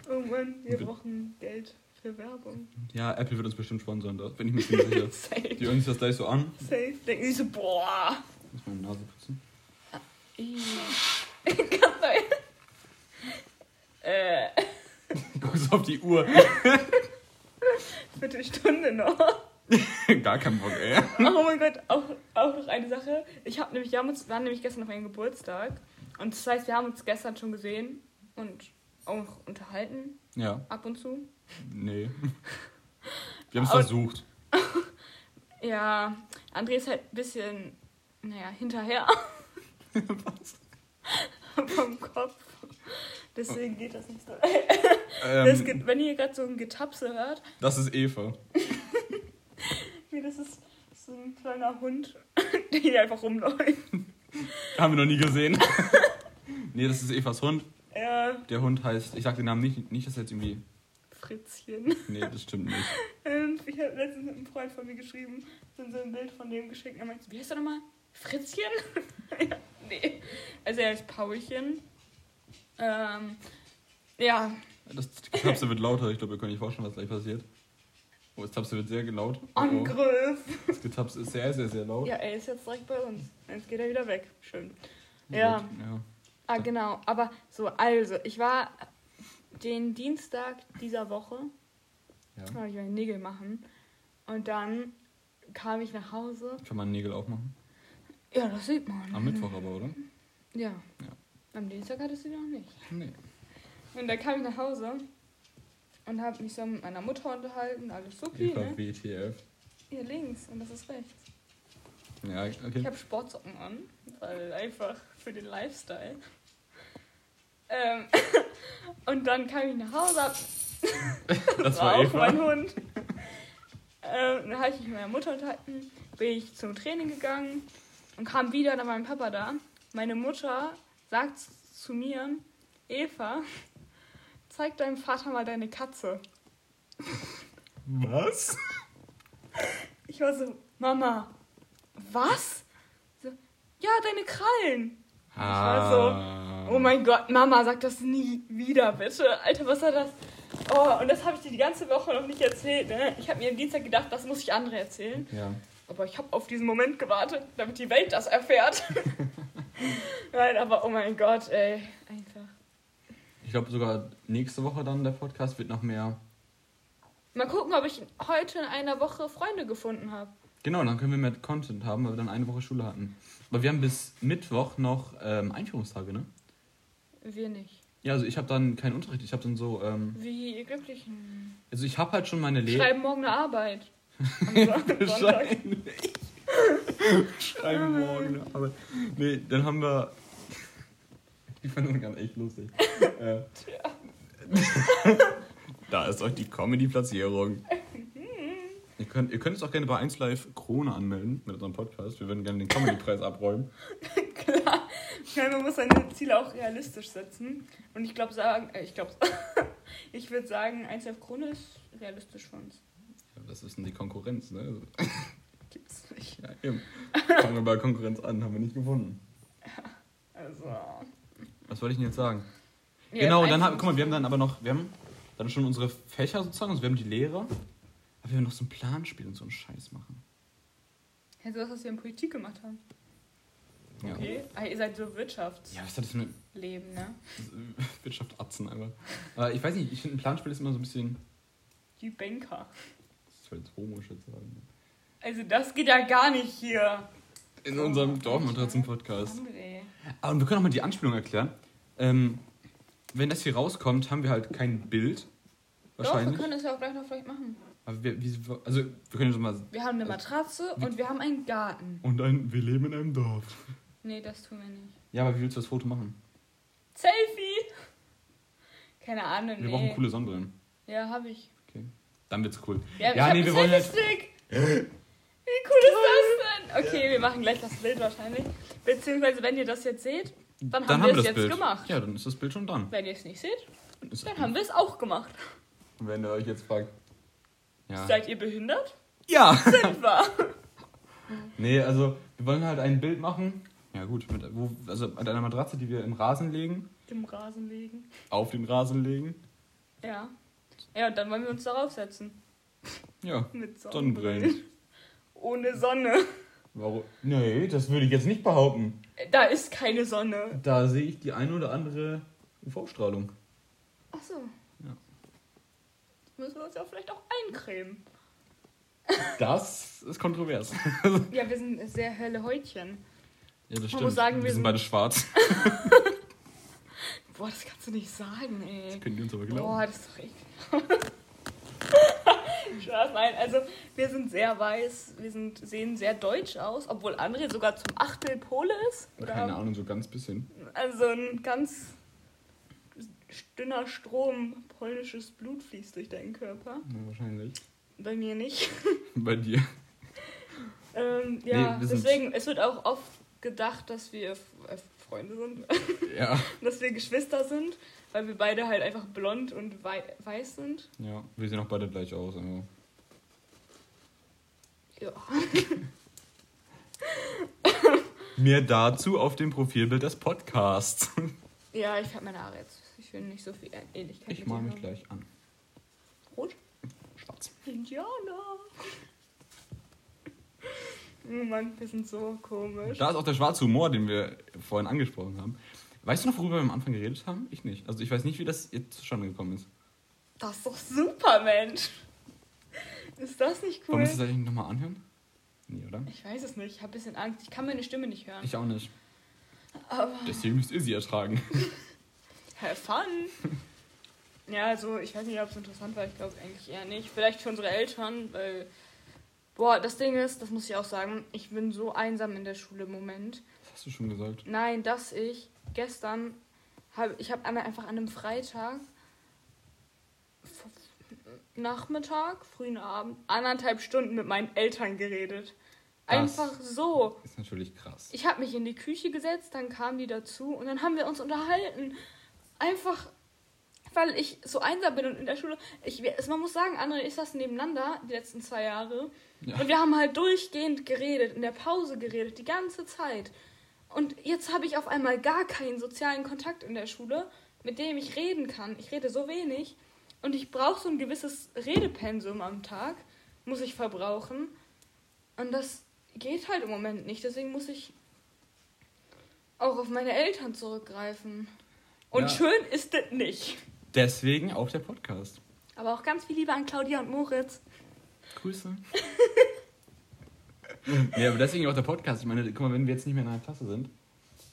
Oh Mann, wir Bitte. brauchen Geld für Werbung. Ja, Apple wird uns bestimmt sponsern, da bin ich mir ziemlich sicher. Die hören sich das gleich so an. Safe. Denken die so, boah. Ich muss meine Nase putzen. Ganz neu. Äh, Guckst auf die Uhr. Viertelstunde noch. Gar kein Bock, ey. Oh mein Gott, auch, auch noch eine Sache. Ich habe nämlich, wir haben uns, waren nämlich gestern auf einen Geburtstag. Und das heißt, wir haben uns gestern schon gesehen und auch unterhalten, Ja, ab und zu. nee. Wir haben es versucht. Ja, André ist halt ein bisschen, naja, hinterher? vom Kopf. Deswegen geht das nicht so. Ähm, Das geht, wenn ihr gerade so ein Getapse hört, das ist Eva. wie das ist so ein kleiner Hund, der hier einfach rumläuft. Haben wir noch nie gesehen. nee, das ist Evas Hund. Ja, Der Hund heißt, ich sag den Namen nicht, nicht, dass jetzt irgendwie. Fritzchen. Nee, das stimmt nicht. Und ich habe letztens mit einem Freund von mir geschrieben, so ein Bild von dem geschickt. Er meinte, wie heißt er nochmal? Fritzchen? ja, nee. Also er ist Paulchen. Ähm, ja, Das Tapse wird lauter, ich glaube, ihr könnt euch vorstellen, was gleich passiert. Oh, das Tapse wird sehr laut. Oh, oh. Angriff. Das Getapse ist sehr, sehr, sehr laut. Ja, er ist jetzt direkt bei uns. Jetzt geht er wieder weg. Schön. Gut, Ja. ja. Ah, genau. Aber so, also, ich war den Dienstag dieser Woche, ja. ich meine Nägel machen. Und dann kam ich nach Hause. Kann man Nägel aufmachen? Ja, das sieht man. Am Mittwoch aber, oder? Ja. Ja. Am Dienstag hattest du die noch nicht. Nee. Und da kam ich nach Hause und habe mich so mit meiner Mutter unterhalten. Alles supi, Eva ne? WTF. Hier links und das ist rechts. Ja, Ich okay. habe Sportsocken an, weil einfach für den Lifestyle. Ähm, und dann kam ich nach Hause, hab, Das war war auch mein Hund. Ähm, dann habe ich mich mit meiner Mutter unterhalten, bin ich zum Training gegangen und kam wieder, da war mein Papa da. Meine Mutter sagt zu mir, Eva, zeig deinem Vater mal deine Katze. Was? Ich war so, Mama, was? So, ja, deine Krallen. Ah. Oh mein Gott, Mama, sag das nie wieder, bitte. Alter, was war das? Oh, und das habe ich dir die ganze Woche noch nicht erzählt, ne? Ich habe mir am Dienstag gedacht, das muss ich andere erzählen. Ja. Aber ich habe auf diesen Moment gewartet, damit die Welt das erfährt. Nein, aber oh mein Gott, ey. Einfach. Ich glaube sogar nächste Woche dann der Podcast wird noch mehr. Mal gucken, ob ich heute in einer Woche Freunde gefunden habe. Genau, dann können wir mehr Content haben, weil wir dann eine Woche Schule hatten. Aber wir haben bis Mittwoch noch ähm, Einführungstage, ne? Wir nicht. Ja, also ich habe dann keinen Unterricht. Ich habe dann so, ähm, Wie ihr Glücklichen. also ich habe halt schon meine Lehre. Schreiben morgen eine Arbeit. Wahrscheinlich. Schreiben morgen eine Arbeit. Nee, dann haben wir. Die fand ich ganz echt lustig. äh, da ist euch die Comedy-Platzierung. Ihr könnt, ihr könnt es auch gerne bei 1Live Krone anmelden mit unserem Podcast. Wir würden gerne den Comedy-Preis abräumen. Klar. Ja, man muss seine Ziele auch realistisch setzen. Und ich glaube sagen, äh, ich glaube, ich würde sagen, 1 Krone ist realistisch für uns. Das ist denn die Konkurrenz, ne? Gibt's nicht. Ja, eben. Fangen wir bei Konkurrenz an, haben wir nicht gefunden. Also. Was wollte ich denn jetzt sagen? Ja, genau, dann haben, guck mal, wir haben dann aber noch, wir haben dann schon unsere Fächer sozusagen, also wir haben die Lehrer, aber wir haben noch so ein Planspiel und so einen Scheiß machen. Ja, so was, was wir in Politik gemacht haben. Ja. Okay. Ah, ihr seid so Wirtschafts. Ja, was hat das mit. leben, ne? Wirtschaft Atzen einfach. Aber ich weiß nicht, ich finde ein Planspiel ist immer so ein bisschen. Die Banker. Halt homisch jetzt sagen. Also das geht ja gar nicht hier. In unserem Dorfmatratzen-Podcast. André. Und wir können auch mal die Anspielung erklären. Ähm, wenn das hier rauskommt, haben wir halt kein Bild. Doch, wir Wahrscheinlich. können das ja auch gleich noch vielleicht machen. Aber wir, wie, also, wir können schon mal. Wir haben eine Matratze und wir haben einen Garten. Und ein, wir leben in einem Dorf. Nee, das tun wir nicht. Ja, aber wie willst du das Foto machen? Selfie! Keine Ahnung, Wir nee. brauchen coole Sonnenbrillen. Ja, habe ich. Okay. Dann wird's cool. Ja, Ja, ich nee, hab wir wollen halt. Wie cool ist das denn? Okay, wir machen gleich das Bild wahrscheinlich. Beziehungsweise, wenn ihr das jetzt seht, dann, haben wir es jetzt Bild. gemacht. Ja, dann ist das Bild schon dann. Wenn ihr es nicht seht, Dann dann haben wir es auch gemacht. Wenn ihr euch jetzt fragt. Ja. Seid ihr behindert? Ja! Sind wir. Nee, also wir wollen halt ein Bild machen. Ja gut, mit, wo, also mit einer Matratze, die wir im Rasen legen, Im Rasen legen. auf den Rasen legen. Ja. Ja, und dann wollen wir uns darauf setzen. Ja, Mit Sonnenbrillen. Sonnenbrillen. Ohne Sonne. Warum? Nee, das würde ich jetzt nicht behaupten. Da ist keine Sonne. Da sehe ich die eine oder andere UV-Strahlung. Ach so. Ja. Müssen wir uns ja vielleicht auch eincremen. Das ist kontrovers. Ja, wir sind sehr helle Häutchen. Ja, das Man muss sagen, wir wir sind sind- beide schwarz. Boah, das kannst du nicht sagen, ey. Können die uns aber glauben. Boah, das ist doch eklig. Spaß, nein, also wir sind sehr weiß, wir sind, sehen sehr deutsch aus, obwohl André sogar zum Achtel Pole ist. Oder Keine Ahnung, so ganz bisschen. Also ein ganz dünner Strom polnisches Blut fließt durch deinen Körper. Ja, wahrscheinlich. Bei mir nicht. Bei dir. Ähm, ja, Nee, deswegen, es wird auch oft gedacht, dass wir Freunde sind, Ja. dass wir Geschwister sind, weil wir beide halt einfach blond und wei weiß sind. Ja, wir sehen auch beide gleich aus. Also. Ja. Mehr dazu auf dem Profilbild des Podcasts. Ja, ich habe meine Haare jetzt. Ich will nicht so viel Ähnlichkeit Ich mit mal dir mich gleich an. Rot? Schwarz. Indianer. Oh Mann, wir sind so komisch. Da ist auch der schwarze Humor, den wir vorhin angesprochen haben. Weißt du noch, worüber wir am Anfang geredet haben? Ich nicht. Also ich weiß nicht, wie das jetzt zustande gekommen ist. Das ist doch super, Mensch. Ist das nicht Wollen cool? wir uns das eigentlich nochmal anhören? Nee, oder? Ich weiß es nicht. Ich habe ein bisschen Angst. Ich kann meine Stimme nicht hören. Ich auch nicht. Aber Deswegen müsst ihr sie ertragen. have fun. Ja, also ich weiß nicht, ob es interessant war. Ich glaube eigentlich eher nicht. Vielleicht für unsere Eltern, weil... Boah, das Ding ist, das muss ich auch sagen, ich bin so einsam in der Schule im Moment. Das hast du schon gesagt. Nein, dass ich gestern habe, ich habe einfach an einem Freitag Nachmittag, frühen Abend, anderthalb Stunden mit meinen Eltern geredet. Das- Einfach so. Ist natürlich krass. Ich habe mich in die Küche gesetzt, dann kamen die dazu und dann haben wir uns unterhalten. Einfach, weil ich so einsam bin und in der Schule. Ich, man muss sagen, André ist das nebeneinander die letzten zwei Jahre. Ja. Und wir haben halt durchgehend geredet, in der Pause geredet, die ganze Zeit. Und jetzt habe ich auf einmal gar keinen sozialen Kontakt in der Schule, mit dem ich reden kann. Ich rede so wenig. Und ich brauche so ein gewisses Redepensum am Tag, muss ich verbrauchen. Und das geht halt im Moment nicht. Deswegen muss ich auch auf meine Eltern zurückgreifen. Und Ja. schön ist das nicht. Deswegen auch der Podcast. Aber auch ganz viel Liebe an Claudia und Moritz. Grüße. nee, aber deswegen auch der Podcast. Ich meine, guck mal, wenn wir jetzt nicht mehr in einer Klasse sind,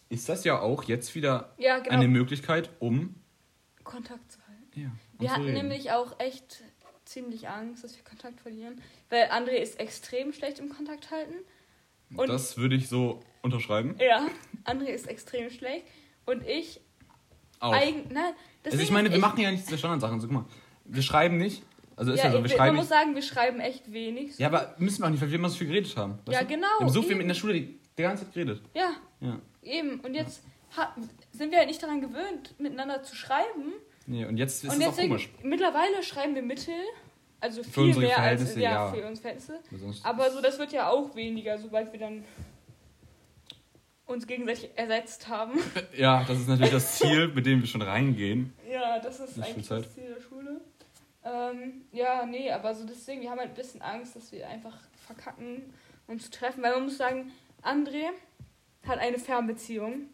ist das ja auch jetzt wieder Ja, genau. eine Möglichkeit, um. Kontakt zu halten. Ja, um Wir hatten reden. nämlich auch echt ziemlich Angst, dass wir Kontakt verlieren. Weil André ist extrem schlecht im Kontakt halten. Und das würde ich so unterschreiben. ja, André ist extrem schlecht. Und ich Auch. eigen. Nein, Also ich meine, wir machen ja nicht diese Standardsachen. So, guck mal, wir schreiben nicht. Also ist ja, Ja, so, wir wir, man schreiben muss sagen, wir schreiben echt wenig. Ja, aber müssen wir auch nicht, weil wir immer so viel geredet haben. Ja, genau, Wir haben so viel eben. in der Schule die, die ganze Zeit geredet. Ja, Ja. eben. Und jetzt ha sind wir halt nicht daran gewöhnt, miteinander zu schreiben. Nee, und jetzt ist und es auch komisch. mittlerweile schreiben wir Mittel. Also Für viel mehr als ja, ja. für unsere Verhältnisse. Aber so, das wird ja auch weniger, sobald wir dann uns gegenseitig ersetzt haben. Ja, das ist natürlich das Ziel, mit dem wir schon reingehen. ja, das ist eigentlich Schulzeit. das Ziel der Schule. Ähm, ja, nee, aber so deswegen, wir haben halt ein bisschen Angst, dass wir einfach verkacken, uns zu treffen. Weil man muss sagen, André hat eine Fernbeziehung.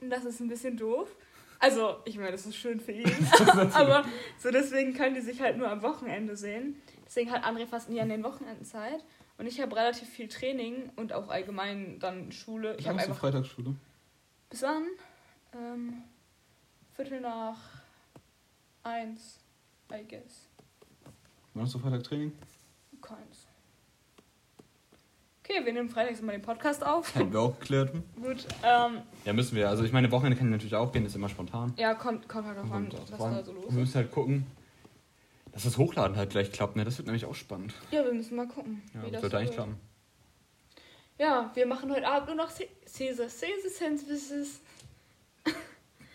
Und das ist ein bisschen doof. Also, ich meine, das ist schön für ihn. aber so deswegen können die sich halt nur am Wochenende sehen. Deswegen hat André fast nie an den Wochenenden Zeit. Und ich habe relativ viel Training und auch allgemein dann Schule. Ich Ich habe einfach. Freitagsschule. Bis wann? Ähm, Viertel nach eins, I guess. Wann hast du Freitag Training? Keins. Okay, wir nehmen freitags immer den Podcast auf. Hätten wir auch geklärt. Gut, ähm, Ja, müssen wir. Also ich meine, Wochenende kann natürlich auch gehen, ist immer spontan. ja, kommt, kommt halt drauf an, was da so los wir ist. müssen halt gucken, dass das Hochladen halt gleich klappt. Ne? Das wird nämlich auch spannend. Ja, wir müssen mal gucken, Ja, wie das wird eigentlich klappen. Ja, wir machen heute Abend nur noch Caesar. Caesar Sandwiches.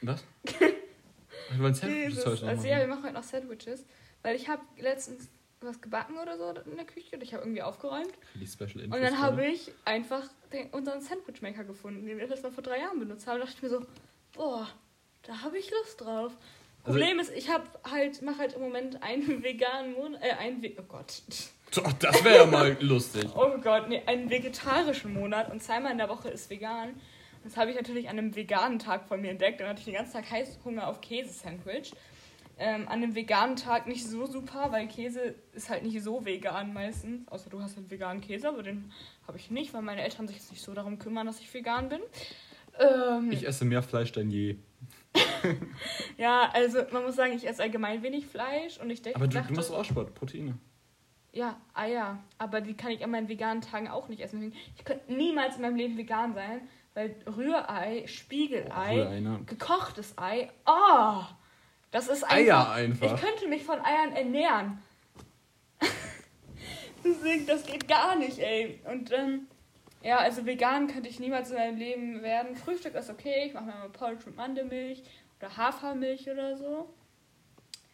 Was? Du wolltest Sandwiches heute Also ja, wir machen? heute noch Sandwiches. Weil ich habe letztens was gebacken oder so in der Küche und ich habe irgendwie aufgeräumt. Die Special Und dann habe ich einfach den, unseren Sandwichmaker gefunden, den wir das mal vor drei Jahren benutzt haben. Da dachte ich mir so, boah, da habe ich Lust drauf. Also- Problem ist, ich habe halt, mache halt im Moment einen veganen Monat, äh, einen, Ve- oh Gott, Doch, das wäre ja mal lustig. oh Gott, nee, einen vegetarischen Monat und zweimal in der Woche ist vegan. Und das habe ich natürlich an einem veganen Tag von mir entdeckt. Dann hatte ich den ganzen Tag Heißhunger auf Käsesandwich. Ähm, an einem veganen Tag nicht so super, weil Käse ist halt nicht so vegan meistens. Außer du hast halt veganen Käse, aber den habe ich nicht, weil meine Eltern sich jetzt nicht so darum kümmern, dass ich vegan bin. Ähm, Ich esse mehr Fleisch denn je. ja, also man muss sagen, ich esse allgemein wenig Fleisch und ich denke, Aber du, dachte, du machst auch Sport, Proteine. Ja, Eier. Aber die kann ich an meinen veganen Tagen auch nicht essen. Ich könnte niemals in meinem Leben vegan sein, weil Rührei, Spiegelei, Rührei, ne? gekochtes Ei, oh, das ist einfach... Eier einfach. Ich könnte mich von Eiern ernähren. Deswegen, das geht gar nicht, ey. Und ähm, ja, also vegan könnte ich niemals in meinem Leben werden. Frühstück ist okay, ich mache mir mal Porridge mit Mandelmilch oder Hafermilch oder so.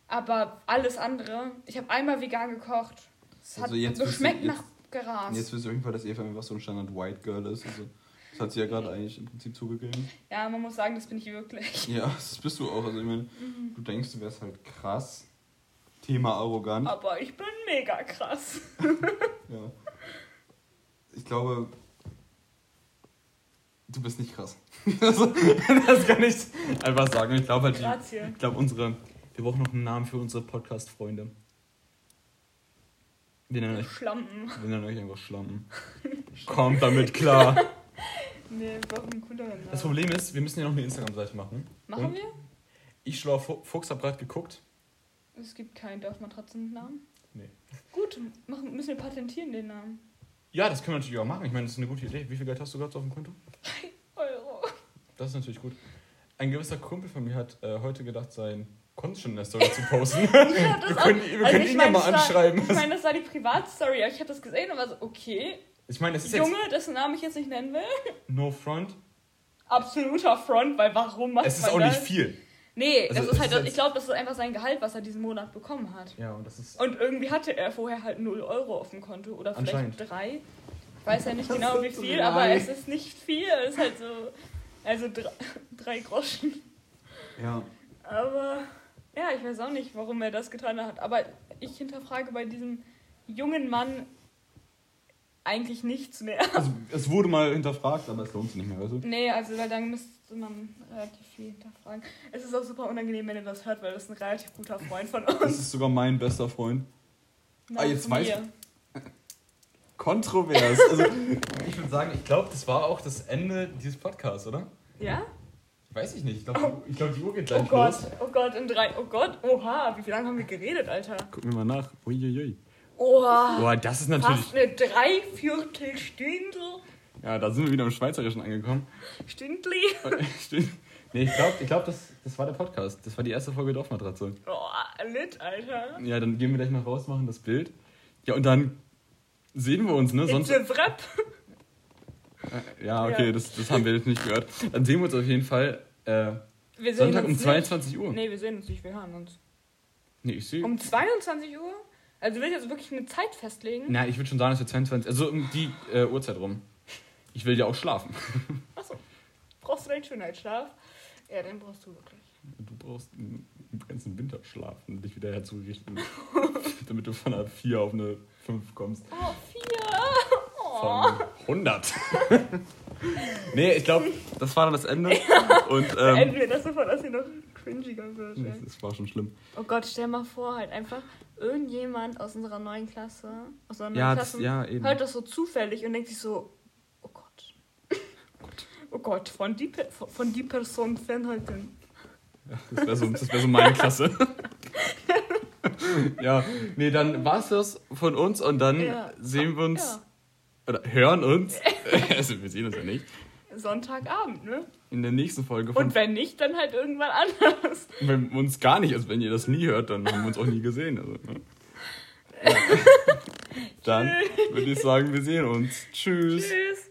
Aber alles andere, ich habe einmal vegan gekocht. Es hat Also du- geschmeckt nach Gras. Jetzt wisst ihr auf jeden Fall, dass Eva einfach so ein Standard White Girl ist. Also, das hat sie ja gerade eigentlich im Prinzip zugegeben. Ja, man muss sagen, das bin ich wirklich. Ja, das bist du auch. Also ich meine, Mhm. du denkst, du wärst halt krass. Thema arrogant. Aber ich bin mega krass. Ja. Ich glaube, du bist nicht krass. Also, das kann ich einfach sagen. Ich glaube halt, die, Grazie. ich glaube unsere, wir brauchen noch einen Namen für unsere Podcast-Freunde. Wir nennen euch, Schlampen. wir nennen euch einfach Schlampen. Kommt damit klar. Nee, wir brauchen einen cooleren Namen. Das Problem ist, wir müssen ja noch eine Instagram-Seite machen. Machen Und wir? Ich, Schlauer Fu- Fuchs, habe gerade geguckt. Es gibt keinen Dorfmatratzennamen. Nee. Gut, machen, müssen wir patentieren den Namen. Ja, das können wir natürlich auch machen. Ich meine, das ist eine gute Idee. Wie viel Geld hast du gerade auf dem Konto? Das ist natürlich gut. Ein gewisser Kumpel von mir hat äh, heute gedacht, sein schon in der Story zu posten. Ja, das wir auch- können, wir also können ich ihn ja meine, mal das war- anschreiben. Ich meine, das war die Privatstory, aber ich habe das gesehen und war so, okay. Ich meine, es ist jetzt Junge, dessen Namen ich jetzt nicht nennen will. no front. Absoluter Front, weil warum macht Es ist man auch das? nicht viel. Nee, Also das ist halt, ist jetzt- ich glaube, das ist einfach sein Gehalt, was er diesen Monat bekommen hat. Ja, und das ist. Und irgendwie hatte er vorher halt 0 Euro auf dem Konto oder vielleicht Anscheinend. 3. Ich weiß ja nicht Das genau, wie viel, drei. aber es ist nicht viel. Es ist halt so, also drei, drei Groschen. Ja. Aber ja, ich weiß auch nicht, warum er das getan hat. Aber ich hinterfrage bei diesem jungen Mann eigentlich nichts mehr. Also, es wurde mal hinterfragt, aber es lohnt sich nicht mehr, weißt du? Nee, also weil dann müsste man relativ viel hinterfragen. Es ist auch super unangenehm, wenn ihr das hört, weil das ist ein relativ guter Freund von Das uns. ist sogar mein bester Freund. Nach Ah, jetzt mir. weiß ich- Kontrovers. Also, ich würde sagen, ich glaube, das war auch das Ende dieses Podcasts, oder? Ja? Weiß ich nicht. Ich glaube, ich glaub, die Uhr geht gleich Oh Gott, los. oh Gott, in drei. Oh Gott, oha, wie lange haben wir geredet, Alter? Gucken wir mal nach. Uiuiui. Oha. Boah, das ist natürlich. Fast eine Dreiviertelstunde. Ja, da sind wir wieder im Schweizerischen angekommen. Stündli. Nee, ich glaube, ich glaub, das, das war der Podcast. Das war die erste Folge Dorfmatratze. Oh, lit, Alter. Ja, dann gehen wir gleich mal raus, machen das Bild. Ja, und dann sehen wir uns, ne? Sonst, a wrap. äh, ja, okay, Ja. Das, das haben wir jetzt nicht gehört. Dann sehen wir uns auf jeden Fall äh, Sonntag um uns 22 Uhr. Nicht. Nee, wir sehen uns nicht, wir hören uns. Nee, ich sehe. Um 22 Uhr? Also willst du jetzt wirklich eine Zeit festlegen? Na, ich würde schon sagen, dass wir 22. Also um die äh, Uhrzeit rum. Ich will ja auch schlafen. Achso. Brauchst du deinen Schönheitsschlaf? Ja, den brauchst du wirklich. Du brauchst einen ganzen Winterschlaf, um dich wieder herzurichten. damit du von einer 4 auf eine 5 kommst. Oh, vier. Oh. allem 100. nee, ich glaube, das war dann das Ende. Und, ähm, Beenden wir das sofort, dass sie noch cringiger wird. das, das war schon schlimm. Oh Gott, stell mal vor, halt einfach irgendjemand aus unserer neuen Klasse, aus unserer neuen Ja, das- Klasse, ja, hört das so zufällig und denkt sich so, oh Gott. Oh Gott, von die, von- von die Person fernhalten. Ja, das wäre so, das wär so meine Klasse. ja, nee, dann war's das von uns und dann Ja. sehen wir uns Ja, oder hören uns. also wir sehen uns ja nicht. Sonntagabend, ne? In der nächsten Folge von Und wenn nicht, dann halt irgendwann anders. wenn uns gar nicht, also wenn ihr das nie hört, dann haben wir uns auch nie gesehen. Also, ne? ja. Dann würde ich sagen, wir sehen uns. Tschüss. Tschüss.